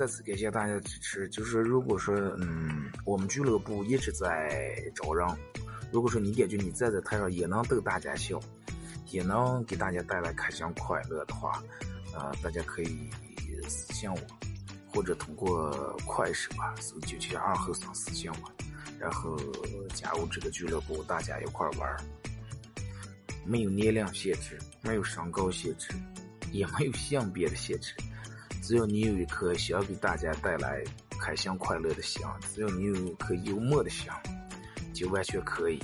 再次感谢大家的支持。就是如果说，嗯，我们俱乐部一直在招人，如果说你感觉你站在台上也能逗大家笑，也能给大家带来开心快乐的话，呃，大家可以私信我，或者通过快手啊，搜九七二后三私信我，然后加入这个俱乐部，大家一块玩。没有年龄限制，没有身高限制，也没有性别的限制。只要你有一颗想给大家带来开心快乐的心，只要你有一颗幽默的心，就完全可以。